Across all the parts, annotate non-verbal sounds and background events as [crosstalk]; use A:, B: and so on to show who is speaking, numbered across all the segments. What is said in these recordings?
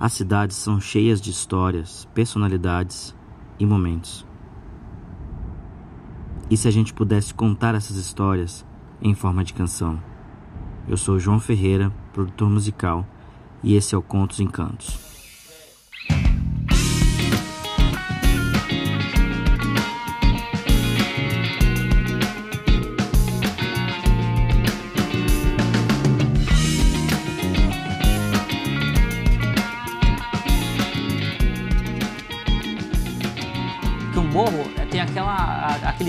A: As cidades são cheias de histórias, personalidades e momentos. E se a gente pudesse contar essas histórias em forma de canção? Eu sou João Ferreira, produtor musical, e esse é o Contos Encantos.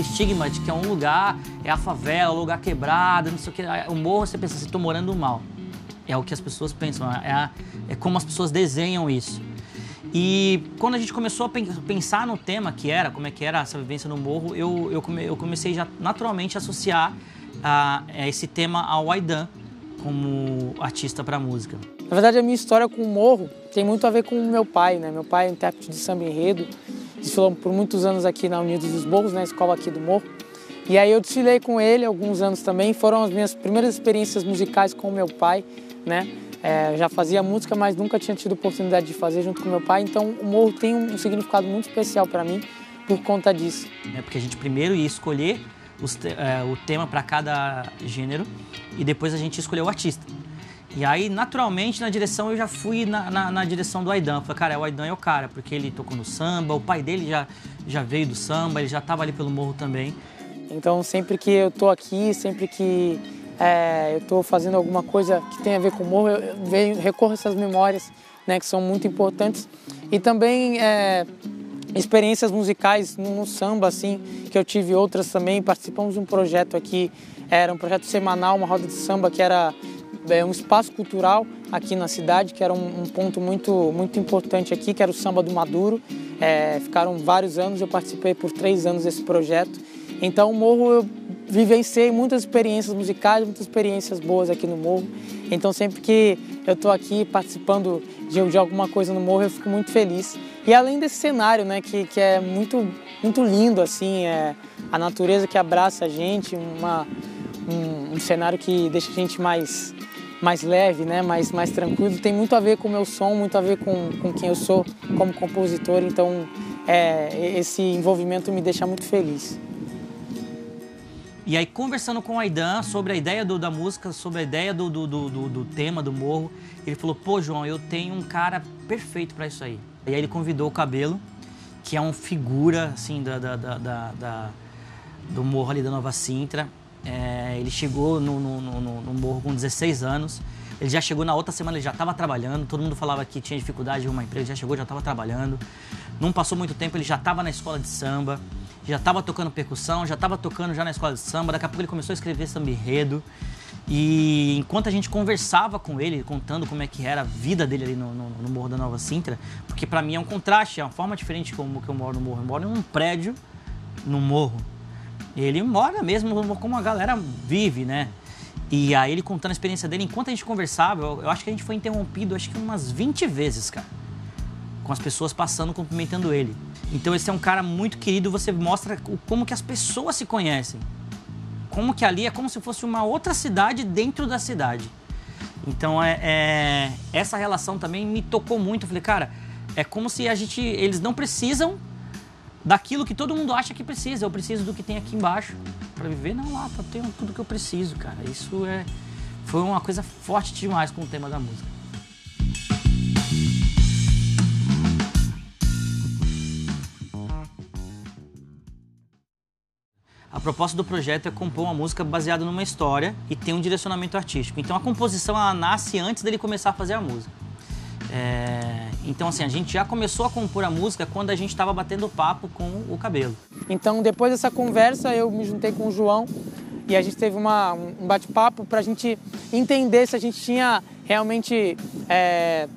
B: Aquele estigma de que é um lugar, é a favela, lugar quebrado, não sei o que. O morro, você pensa assim, estou morando mal. É o que as pessoas pensam, é, a, é como as pessoas desenham isso. E quando a gente começou a pensar no tema que era, como é que era essa vivência no morro, eu, eu, come, eu comecei já naturalmente a associar a, a esse tema ao Aidan como artista para música.
C: Na verdade, a minha história com o morro tem muito a ver com meu pai, né? Meu pai é intérprete de samba enredo desfilou por muitos anos aqui na Unidos dos Morros, na escola aqui do Morro. E aí eu desfilei com ele alguns anos também. Foram as minhas primeiras experiências musicais com meu pai, né? É, já fazia música, mas nunca tinha tido oportunidade de fazer junto com meu pai. Então o morro tem um significado muito especial para mim por conta disso.
B: É porque a gente primeiro ia escolher os, é, o tema para cada gênero e depois a gente escolheu o artista. E aí, naturalmente, na direção, eu já fui na, na, na direção do Aidan. Falei, cara, é o Aidan é o cara, porque ele tocou no samba, o pai dele já, já veio do samba, ele já estava ali pelo morro também.
C: Então, sempre que eu tô aqui, sempre que é, eu tô fazendo alguma coisa que tem a ver com o morro, eu venho, recorro a essas memórias, né, que são muito importantes. E também é, experiências musicais no, no, samba, assim, que eu tive outras também. Participamos de um projeto aqui, era um projeto semanal, uma roda de samba que era é, um espaço cultural aqui na cidade, que era um, um, ponto muito, muito importante aqui, que era o Samba do Maduro. É, ficaram vários anos, eu participei por três anos desse projeto. Então, o Morro, eu vivenciei muitas experiências musicais, muitas experiências boas aqui no Morro. Então, sempre que eu estou aqui participando de, de, alguma coisa no Morro, eu fico muito feliz. E além desse cenário, né, que, que é muito, muito lindo, assim, é a natureza que abraça a gente, uma, um, um cenário que deixa a gente mais mais leve, né, mais, mais tranquilo, tem muito a ver com o meu som, muito a ver com, com quem eu sou como compositor, então é, esse envolvimento me deixa muito feliz.
B: E aí, conversando com o Aidan sobre a ideia do, da música, sobre a ideia do, do, do, do, tema, do morro, ele falou: pô, João, eu tenho um cara perfeito para isso aí. E aí, ele convidou o Cabelo, que é uma figura, assim, da, da, da, da do morro ali da Nova Sintra. É, ele chegou no, no, no, no, morro com 16 anos. Ele já chegou na outra semana, ele já estava trabalhando. Todo mundo falava que tinha dificuldade em uma empresa, já chegou, já estava trabalhando. Não passou muito tempo, ele já estava na escola de samba, já estava tocando percussão, já estava tocando já na escola de samba. Daqui a pouco ele começou a escrever samba enredo. E enquanto a gente conversava com ele, contando como é que era a vida dele ali no, no, no Morro da Nova Sintra, porque para mim é um contraste, é uma forma diferente como que eu moro no morro. Eu moro em um prédio no morro. Ele mora mesmo como a galera vive, né? E aí ele contando a experiência dele, enquanto a gente conversava, eu, eu, acho que a gente foi interrompido acho que umas 20 vezes, cara. Com as pessoas passando, cumprimentando ele. Então esse é um cara muito querido, você mostra como que as pessoas se conhecem. Como que ali é como se fosse uma outra cidade dentro da cidade. Então é, é essa relação também me tocou muito. Eu falei, cara, é como se a gente. Eles não precisam daquilo que todo mundo acha que precisa. Eu preciso do que tem aqui embaixo para viver. Não, lá tá tendo tudo que eu preciso, cara. Isso é foi uma coisa forte demais com o tema da música. A proposta do projeto é compor uma música baseada numa história e ter um direcionamento artístico. Então a composição nasce antes dele começar a fazer a música. É, então, assim, a gente já começou a compor a música quando a gente estava batendo papo com o cabelo.
C: Então, depois dessa conversa, eu me juntei com o João e a gente teve uma, um bate-papo para a gente entender se a gente tinha realmente é,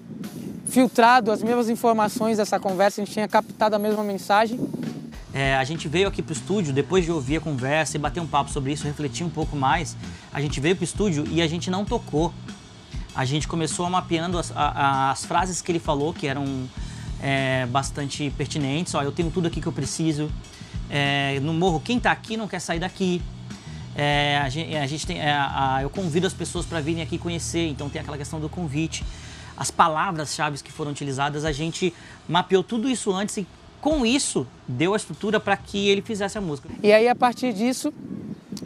C: filtrado as mesmas informações dessa conversa, a gente tinha captado a mesma mensagem.
B: É, a gente veio aqui para o estúdio, depois de ouvir a conversa e bater um papo sobre isso, refletir um pouco mais, a gente veio para o estúdio e a gente não tocou a gente começou mapeando as, a, as frases que ele falou, que eram é, bastante pertinentes. Ó, eu tenho tudo aqui que eu preciso. É, no morro, quem está aqui não quer sair daqui. É, a gente, a gente tem, é, a, eu convido as pessoas para virem aqui conhecer, então tem aquela questão do convite. as palavras-chave que foram utilizadas, a gente mapeou tudo isso antes e com isso deu a estrutura para que ele fizesse a música.
C: E aí a partir disso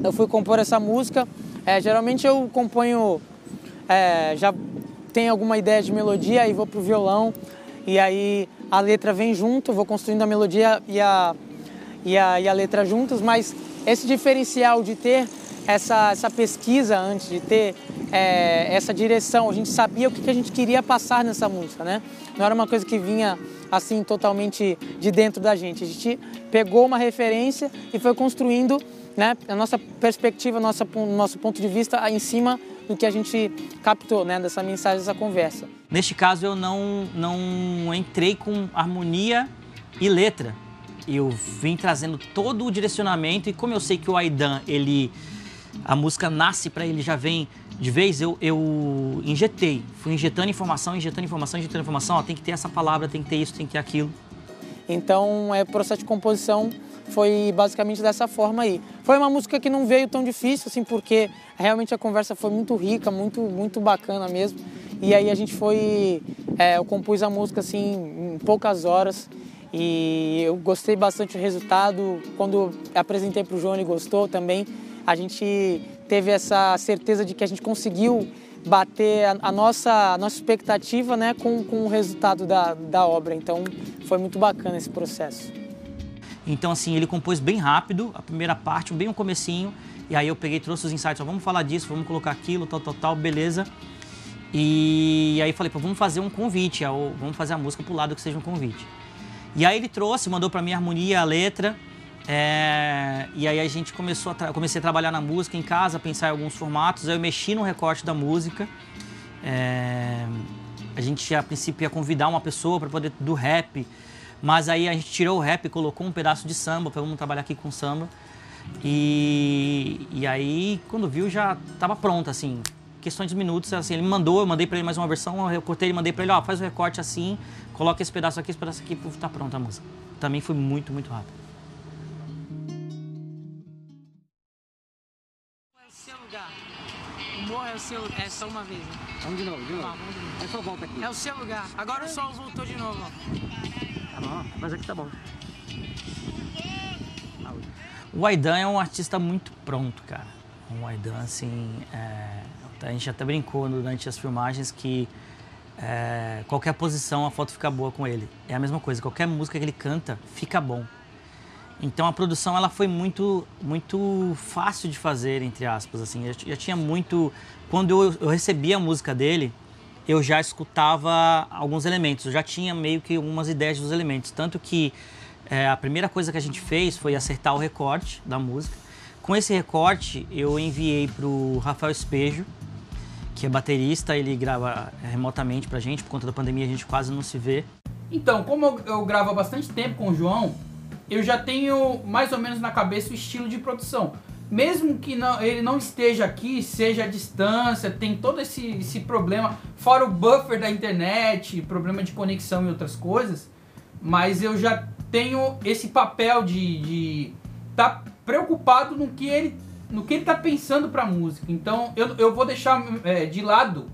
C: eu fui compor essa música. É, geralmente eu componho, é, já tenho alguma ideia de melodia e vou pro violão e aí a letra vem junto, vou construindo a melodia e a, e a, e a letra juntos, mas esse diferencial de ter essa, essa pesquisa antes, de ter é, essa direção, a gente sabia o que, a gente queria passar nessa música, né? Não era uma coisa que vinha assim totalmente de dentro da gente. A gente pegou uma referência e foi construindo né, a nossa perspectiva, o nosso ponto de vista em cima do que a gente captou né, dessa mensagem, dessa conversa.
B: Neste caso, eu não, não entrei com harmonia e letra. Eu vim trazendo todo o direcionamento e como eu sei que o Aidan, ele a música nasce para ele já vem de vez eu, eu injetei fui injetando informação injetando informação injetando informação ó, tem que ter essa palavra tem que ter isso tem que ter aquilo
C: então é processo de composição foi basicamente dessa forma aí. Foi uma música que não veio tão difícil assim porque realmente a conversa foi muito rica muito muito bacana mesmo. E aí a gente foi é, eu compus a música assim em poucas horas. E eu gostei bastante do resultado. Quando apresentei para o João ele gostou também. A gente teve essa certeza de que a gente conseguiu bater a, a nossa, a nossa expectativa né, com, com o resultado da, da obra. Então foi muito bacana esse processo.
B: Então assim, ele compôs bem rápido, a primeira parte, bem um comecinho, e aí eu peguei, trouxe os insights, ó, vamos falar disso, vamos colocar aquilo, tal, tal, tal, beleza. E aí falei, pô, vamos fazer um convite, vamos fazer a música pro lado que seja um convite. E aí ele trouxe, mandou para mim a harmonia, a letra, é, e aí a gente começou a comecei a trabalhar na música em casa, pensar em alguns formatos. Aí eu mexi no recorte da música. É, a gente a princípio ia convidar uma pessoa para poder do rap, mas aí a gente tirou o rap, colocou um pedaço de samba, para vamos trabalhar aqui com samba. E, e aí quando viu já estava pronto assim, questões de minutos, assim, ele me mandou, eu mandei para ele mais uma versão, eu cortei, e mandei para ele, ó, faz o recorte assim, coloca esse pedaço aqui, esse pedaço aqui, tá pronta a música. Também foi muito, muito rápido.
C: seu, é só uma vez. Né?
B: Vamos de novo, de novo. Tá, vamos de novo. É só volta aqui.
C: É o seu lugar. Agora o sol voltou de novo.
B: Tá mas aqui tá bom. O Aidan é um artista muito pronto, cara. O Aidan, assim, é... a gente até brincou durante as filmagens que é... qualquer posição a foto fica boa com ele. É a mesma coisa, qualquer música que ele canta fica bom. Então a produção ela foi muito muito fácil de fazer entre aspas assim. Eu já tinha muito quando eu, eu recebia a música dele, eu já escutava alguns elementos, eu já tinha meio que algumas ideias dos elementos, tanto que é, a primeira coisa que a gente fez foi acertar o recorte da música. Com esse recorte eu enviei para o Rafael Espejo, que é baterista, ele grava remotamente pra gente, por conta da pandemia a gente quase não se vê.
D: Então, como eu gravo há bastante tempo com o João, eu já tenho mais ou menos na cabeça o estilo de produção. Mesmo que não, ele não esteja aqui, seja a distância, tem todo esse, esse problema, fora o buffer da internet, problema de conexão e outras coisas, mas eu já tenho esse papel de estar tá preocupado no que ele no que ele está pensando para a música. Então eu, eu vou deixar é, de lado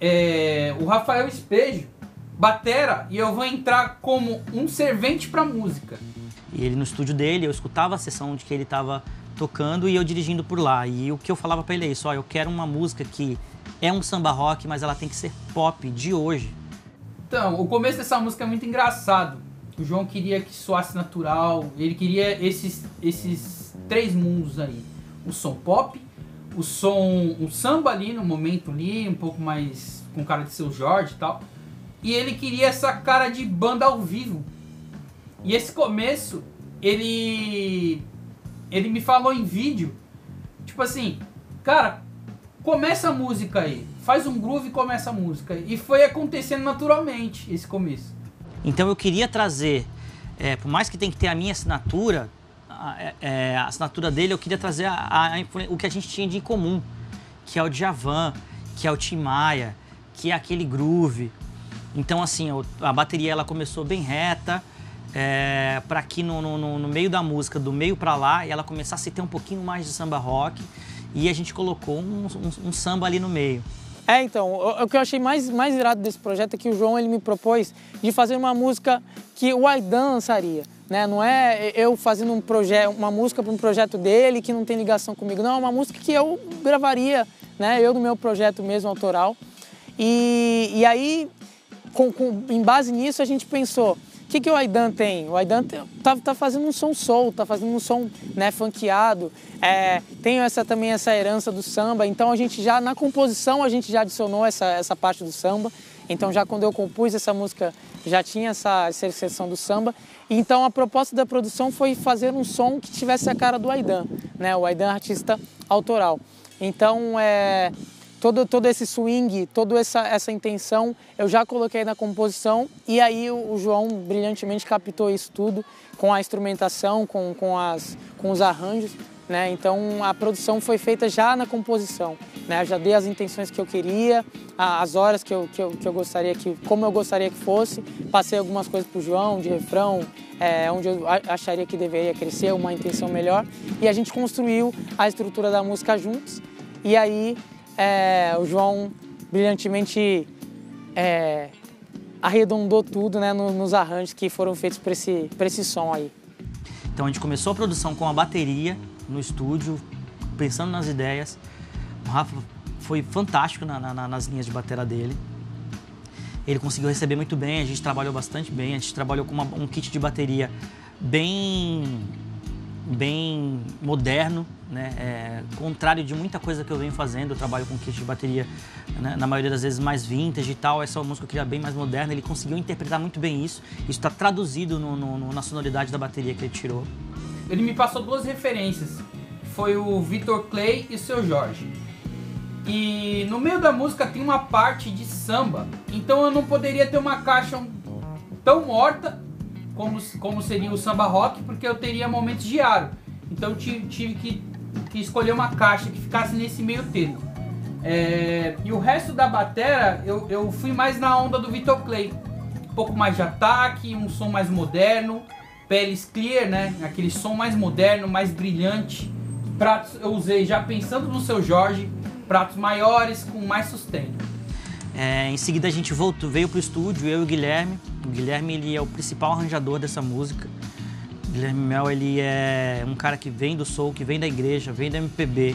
D: é, o Rafael Espejo, batera, e eu vou entrar como um servente para música.
B: E ele no estúdio dele, eu escutava a sessão de que ele estava tocando e eu dirigindo por lá. E o que eu falava para ele é isso: ó, eu quero uma música que é um samba rock, mas ela tem que ser pop de hoje.
D: Então, o começo dessa música é muito engraçado. O João queria que soasse natural, ele queria esses, esses três mundos aí: o som pop, o som, o samba ali no momento ali, um pouco mais com cara de seu Jorge e tal. E ele queria essa cara de banda ao vivo, e esse começo, ele ele me falou em vídeo, tipo assim, cara, começa a música aí, faz um groove e começa a música. E foi acontecendo naturalmente esse começo.
B: Então eu queria trazer, é, por mais que tem que ter a minha assinatura, a, é, a assinatura dele, eu queria trazer a, a, o que a gente tinha de em comum, que é o Djavan, que é o Tim Maia, que é aquele groove. Então assim, a bateria ela começou bem reta, é, para que no, no, no, meio da música, do meio para lá, ela começasse a ter um pouquinho mais de samba rock e a gente colocou um, um, um, samba ali no meio.
C: É, então, o, o, que eu achei mais, mais irado desse projeto é que o João ele me propôs de fazer uma música que o Aidan lançaria. Né? Não é eu fazendo um projeto, uma música para um projeto dele que não tem ligação comigo. Não, é uma música que eu gravaria, né? Eu no meu projeto mesmo, autoral. E, e aí, com, com, em base nisso, a gente pensou, o que, que o Aidan tem? O Aidan tá, tá fazendo um som soul, tá fazendo um som né, funkeado, é, tem essa, também essa herança do samba, então a gente já, na composição, a gente já adicionou essa, essa parte do samba, então já quando eu compus essa música, já tinha essa, essa do samba, então a proposta da produção foi fazer um som que tivesse a cara do Aidan, né, o Aidan artista autoral. Então, é, todo, todo esse swing, toda essa, essa intenção eu já coloquei na composição e aí o, o, João brilhantemente captou isso tudo com a instrumentação, com, com, as, com os arranjos. Né? Então a produção foi feita já na composição. Né? Eu já dei as intenções que eu queria, as horas que eu, que eu, que eu gostaria que, como eu gostaria que fosse. Passei algumas coisas para o João de refrão, é, onde eu acharia que deveria crescer, uma intenção melhor. E a gente construiu a estrutura da música juntos. E aí é, o João brilhantemente é, arredondou tudo né, nos, arranjos que foram feitos para esse, esse som aí.
B: Então a gente começou a produção com a bateria no estúdio, pensando nas ideias. O Rafa foi fantástico na, na, nas linhas de bateria dele. Ele conseguiu receber muito bem, a gente trabalhou bastante bem, a gente trabalhou com uma, um kit de bateria bem bem moderno, né? É, contrário de muita coisa que eu venho fazendo, eu trabalho com kit de bateria, né? na maioria das vezes mais vintage e tal, essa música eu queria bem mais moderna, ele conseguiu interpretar muito bem isso, isso está traduzido no, no, na sonoridade da bateria que ele tirou.
D: Ele me passou duas referências, foi o Victor Clay e o Seu Jorge. E no meio da música tem uma parte de samba, então eu não poderia ter uma caixa tão morta como, como seria o samba rock, porque eu teria momentos de aro. Então tive, tive que, que, escolher uma caixa que ficasse nesse meio termo. É, e o resto da batera eu, eu fui mais na onda do Vitor Clay. Um pouco mais de ataque, um som mais moderno, peles clear, né? Aquele som mais moderno, mais brilhante. Pratos eu usei já pensando no seu Jorge, pratos maiores com mais sustento.
B: É, em seguida a gente voltou, veio pro estúdio, eu e o Guilherme. O Guilherme ele é o principal arranjador dessa música. O Guilherme Mel ele é um cara que vem do soul, que vem da igreja, vem da MPB.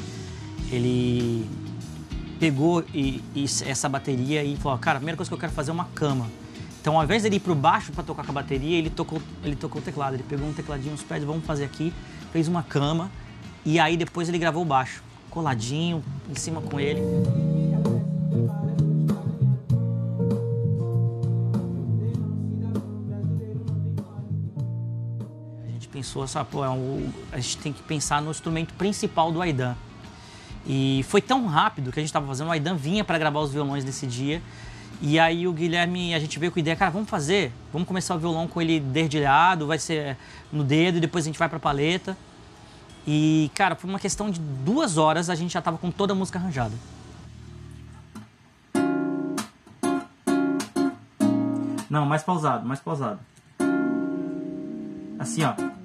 B: Ele pegou e, e essa bateria e falou, cara, a primeira coisa que eu quero fazer é uma cama. Então, ao invés dele ir pro baixo para tocar com a bateria, ele tocou, ele tocou o teclado. Ele pegou um tecladinho, uns pés, vamos fazer aqui, fez uma cama e aí depois ele gravou o baixo, coladinho, em cima com ele. Pensou, pô, é um, a gente tem que pensar no instrumento principal do Aidan. E foi tão rápido que a gente estava fazendo, o Aidan vinha para gravar os violões nesse dia. E aí o Guilherme, a gente veio com a ideia, cara, vamos fazer, vamos começar o violão com ele dedilhado, vai ser no dedo e depois a gente vai para a paleta. E, cara, por uma questão de duas horas a gente já tava com toda a música arranjada. Não, mais pausado, mais pausado. Assim, ó.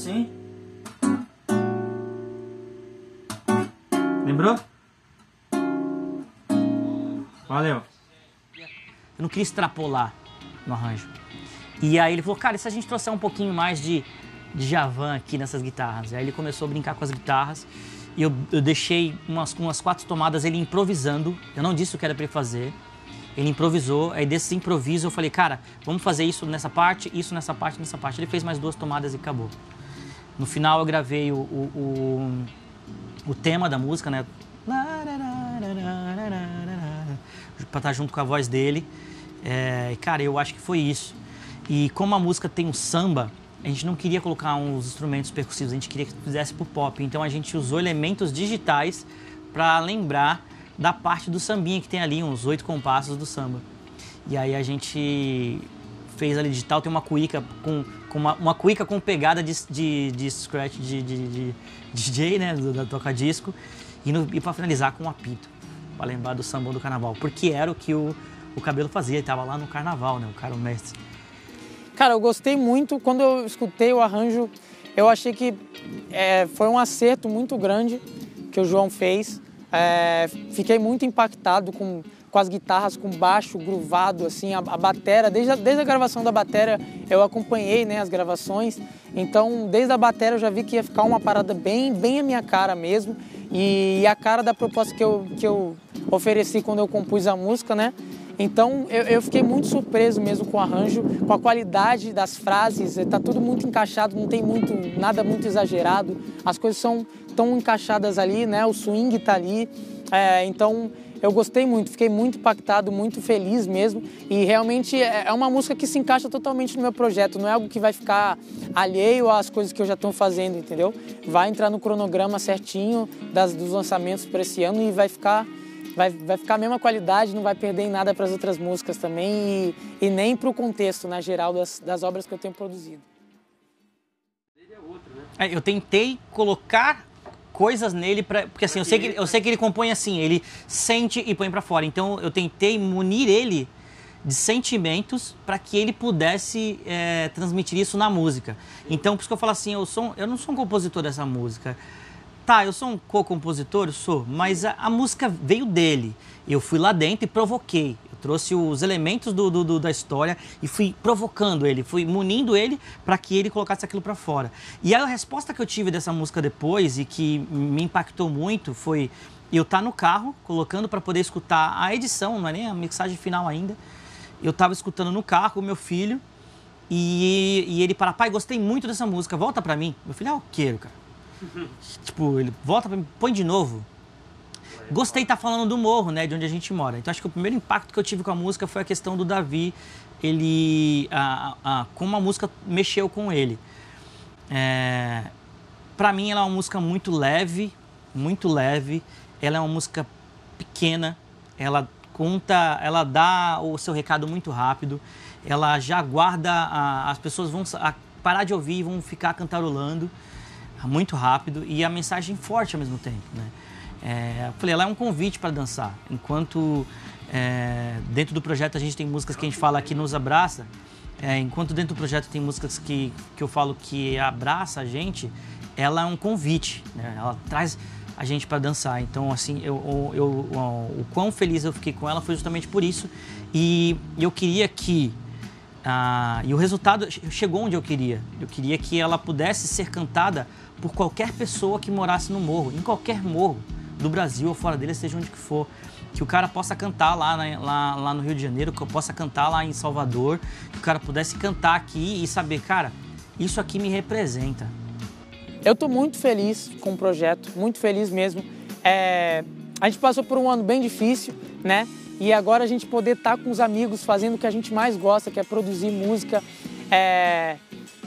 B: Assim. Lembrou? Valeu. Eu não queria extrapolar no arranjo. E aí ele falou, cara, e se a gente trouxer um pouquinho mais de, de Javan aqui nessas guitarras? Aí ele começou a brincar com as guitarras e eu, eu deixei umas, umas quatro tomadas ele improvisando. Eu não disse o que era para ele fazer. Ele improvisou, aí desse improviso eu falei, cara, vamos fazer isso nessa parte, isso nessa parte, nessa parte. Ele fez mais duas tomadas e acabou. No final eu gravei o, o, o, o tema da música, né? Pra estar junto com a voz dele. É, cara, eu acho que foi isso. E como a música tem um samba, a gente não queria colocar uns instrumentos percussivos, a gente queria que fizesse pro pop. Então a gente usou elementos digitais para lembrar da parte do sambinha que tem ali, uns oito compassos do samba. E aí a gente fez ali digital, tem uma cuíca com, com uma, uma cuíca com pegada de, de, de scratch de, de, de, DJ, né, da toca disco, e, no, e para finalizar com um apito, para lembrar do sambão do carnaval, porque era o que o, o cabelo fazia, ele tava lá no carnaval, né, o cara o mestre.
C: Cara, eu gostei muito, quando eu escutei o arranjo, eu achei que é, foi um acerto muito grande, que o João fez. É, fiquei muito impactado com, com as guitarras, com baixo gruvado, assim, a, a batera, desde a, desde a gravação da batera eu acompanhei né, as gravações, então desde a batera eu já vi que ia ficar uma parada bem, bem a minha cara mesmo e, e a cara da proposta que eu, que eu ofereci quando eu compus a música, né? Então eu, eu, fiquei muito surpreso mesmo com o arranjo, com a qualidade das frases, está tudo muito encaixado, não tem muito nada muito exagerado, as coisas são tão encaixadas ali, né? O swing está ali, é, então eu gostei muito, fiquei muito impactado, muito feliz mesmo. E realmente é, é uma música que se encaixa totalmente no meu projeto, não é algo que vai ficar alheio às coisas que eu já estou fazendo, entendeu? Vai entrar no cronograma certinho das, dos lançamentos para esse ano e vai ficar vai, vai ficar a mesma qualidade, não vai perder em nada para as outras músicas também e, e nem para o contexto na né, geral das, das obras que eu tenho produzido.
B: É, eu tentei colocar coisas nele para porque assim eu sei que eu sei que ele compõe assim ele sente e põe para fora então eu tentei munir ele de sentimentos para que ele pudesse é, transmitir isso na música então por isso que eu falo assim eu sou eu não sou um compositor dessa música Tá, eu sou um co-compositor, sou, mas a, a, música veio dele. Eu fui lá dentro e provoquei. Eu trouxe os elementos do, do, do da história e fui provocando ele, fui munindo ele para que ele colocasse aquilo para fora. E a resposta que eu tive dessa música depois e que me impactou muito foi eu estar tá no carro, colocando para poder escutar a edição, não é nem a mixagem final ainda. Eu estava escutando no carro com meu filho e, e ele para, pai, gostei muito dessa música, volta para mim. Meu filho, é o quê, cara? [laughs] tipo, ele volta pra mim, põe de novo. Gostei de estar tá falando do morro, né, de onde a gente mora. Então acho que o primeiro impacto que eu tive com a música foi a questão do Davi, ele, a, a, como a música mexeu com ele. É, para mim ela é uma música muito leve, muito leve. Ela é uma música pequena, ela conta, ela dá o seu recado muito rápido. Ela já guarda, a, as pessoas vão parar de ouvir e vão ficar cantarolando muito rápido e a mensagem forte ao mesmo tempo, né? É, falei, ela é um convite para dançar. Enquanto é, dentro do projeto a gente tem músicas que a gente fala que nos abraça, é, enquanto dentro do projeto tem músicas que, que eu falo que abraça a gente, ela é um convite, né? ela traz a gente para dançar. Então, assim, eu, eu, eu, o quão feliz eu fiquei com ela foi justamente por isso. E eu queria que ah, e o resultado chegou onde eu queria. Eu queria que ela pudesse ser cantada por qualquer pessoa que morasse no morro, em qualquer morro do Brasil ou fora dele, seja onde que for. Que o cara possa cantar lá, lá, lá no Rio de Janeiro, que eu possa cantar lá em Salvador, que o cara pudesse cantar aqui e saber, cara, isso aqui me representa.
C: Eu estou muito feliz com o projeto, muito feliz mesmo. É, a gente passou por um ano bem difícil, né? E agora a gente poder estar tá com os amigos fazendo o que a gente mais gosta, que é produzir música, é,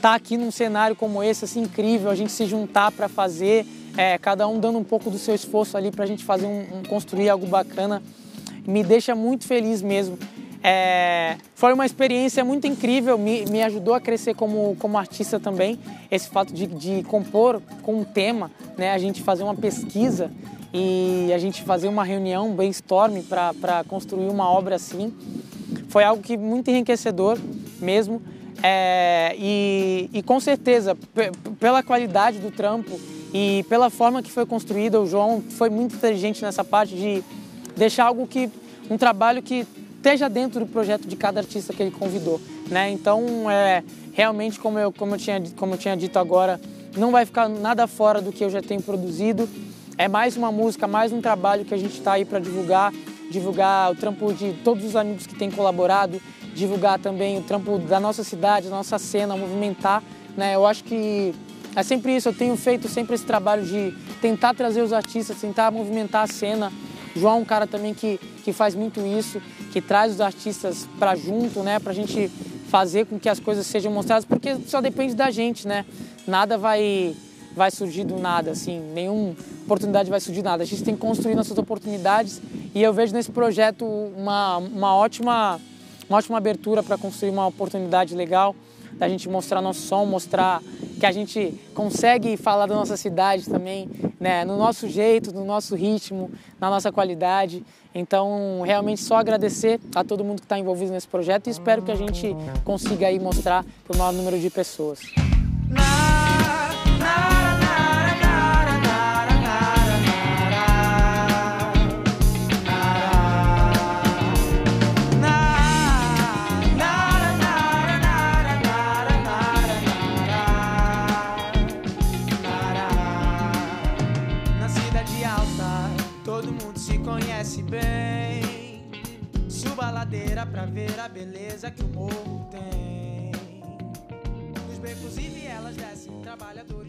C: tá aqui num cenário como esse, assim, incrível, a gente se juntar para fazer, é, cada um dando um pouco do seu esforço ali para a gente fazer um, um, construir algo bacana, me deixa muito feliz mesmo. É, foi uma experiência muito incrível, me, me ajudou a crescer como, como artista também. Esse fato de, de compor com um tema, né, a gente fazer uma pesquisa e a gente fazer uma reunião, um brainstorm para construir uma obra assim, foi algo que muito enriquecedor mesmo. É, e, e, com certeza, pela qualidade do trampo e pela forma que foi construída, o João foi muito inteligente nessa parte de deixar algo que um trabalho que esteja dentro do projeto de cada artista que ele convidou, né? Então, é, realmente, como eu, como, eu tinha, como eu tinha dito agora, não vai ficar nada fora do que eu já tenho produzido. É mais uma música, mais um trabalho que a gente está aí para divulgar, divulgar o trampo de todos os amigos que têm colaborado, divulgar também o trampo da nossa cidade, da nossa cena, movimentar. Né? Eu acho que é sempre isso, eu tenho feito sempre esse trabalho de tentar trazer os artistas, tentar movimentar a cena. João é um cara também que, que faz muito isso, que traz os artistas para junto, né? Pra gente fazer com que as coisas sejam mostradas, porque só depende da gente, né? Nada vai, vai surgir do nada, assim, nenhuma oportunidade vai surgir do nada. A gente tem que construir nossas oportunidades e eu vejo nesse projeto uma, uma ótima uma ótima abertura para construir uma oportunidade legal, da gente mostrar nosso som, mostrar que a gente consegue falar da nossa cidade também, né, no nosso jeito, no nosso ritmo, na nossa qualidade. Então, realmente só agradecer a todo mundo que está envolvido nesse projeto e espero que a gente consiga aí mostrar para o maior número de pessoas. Suba a ladeira pra ver a beleza que o morro tem. Nos becos e vielas descem trabalhadores.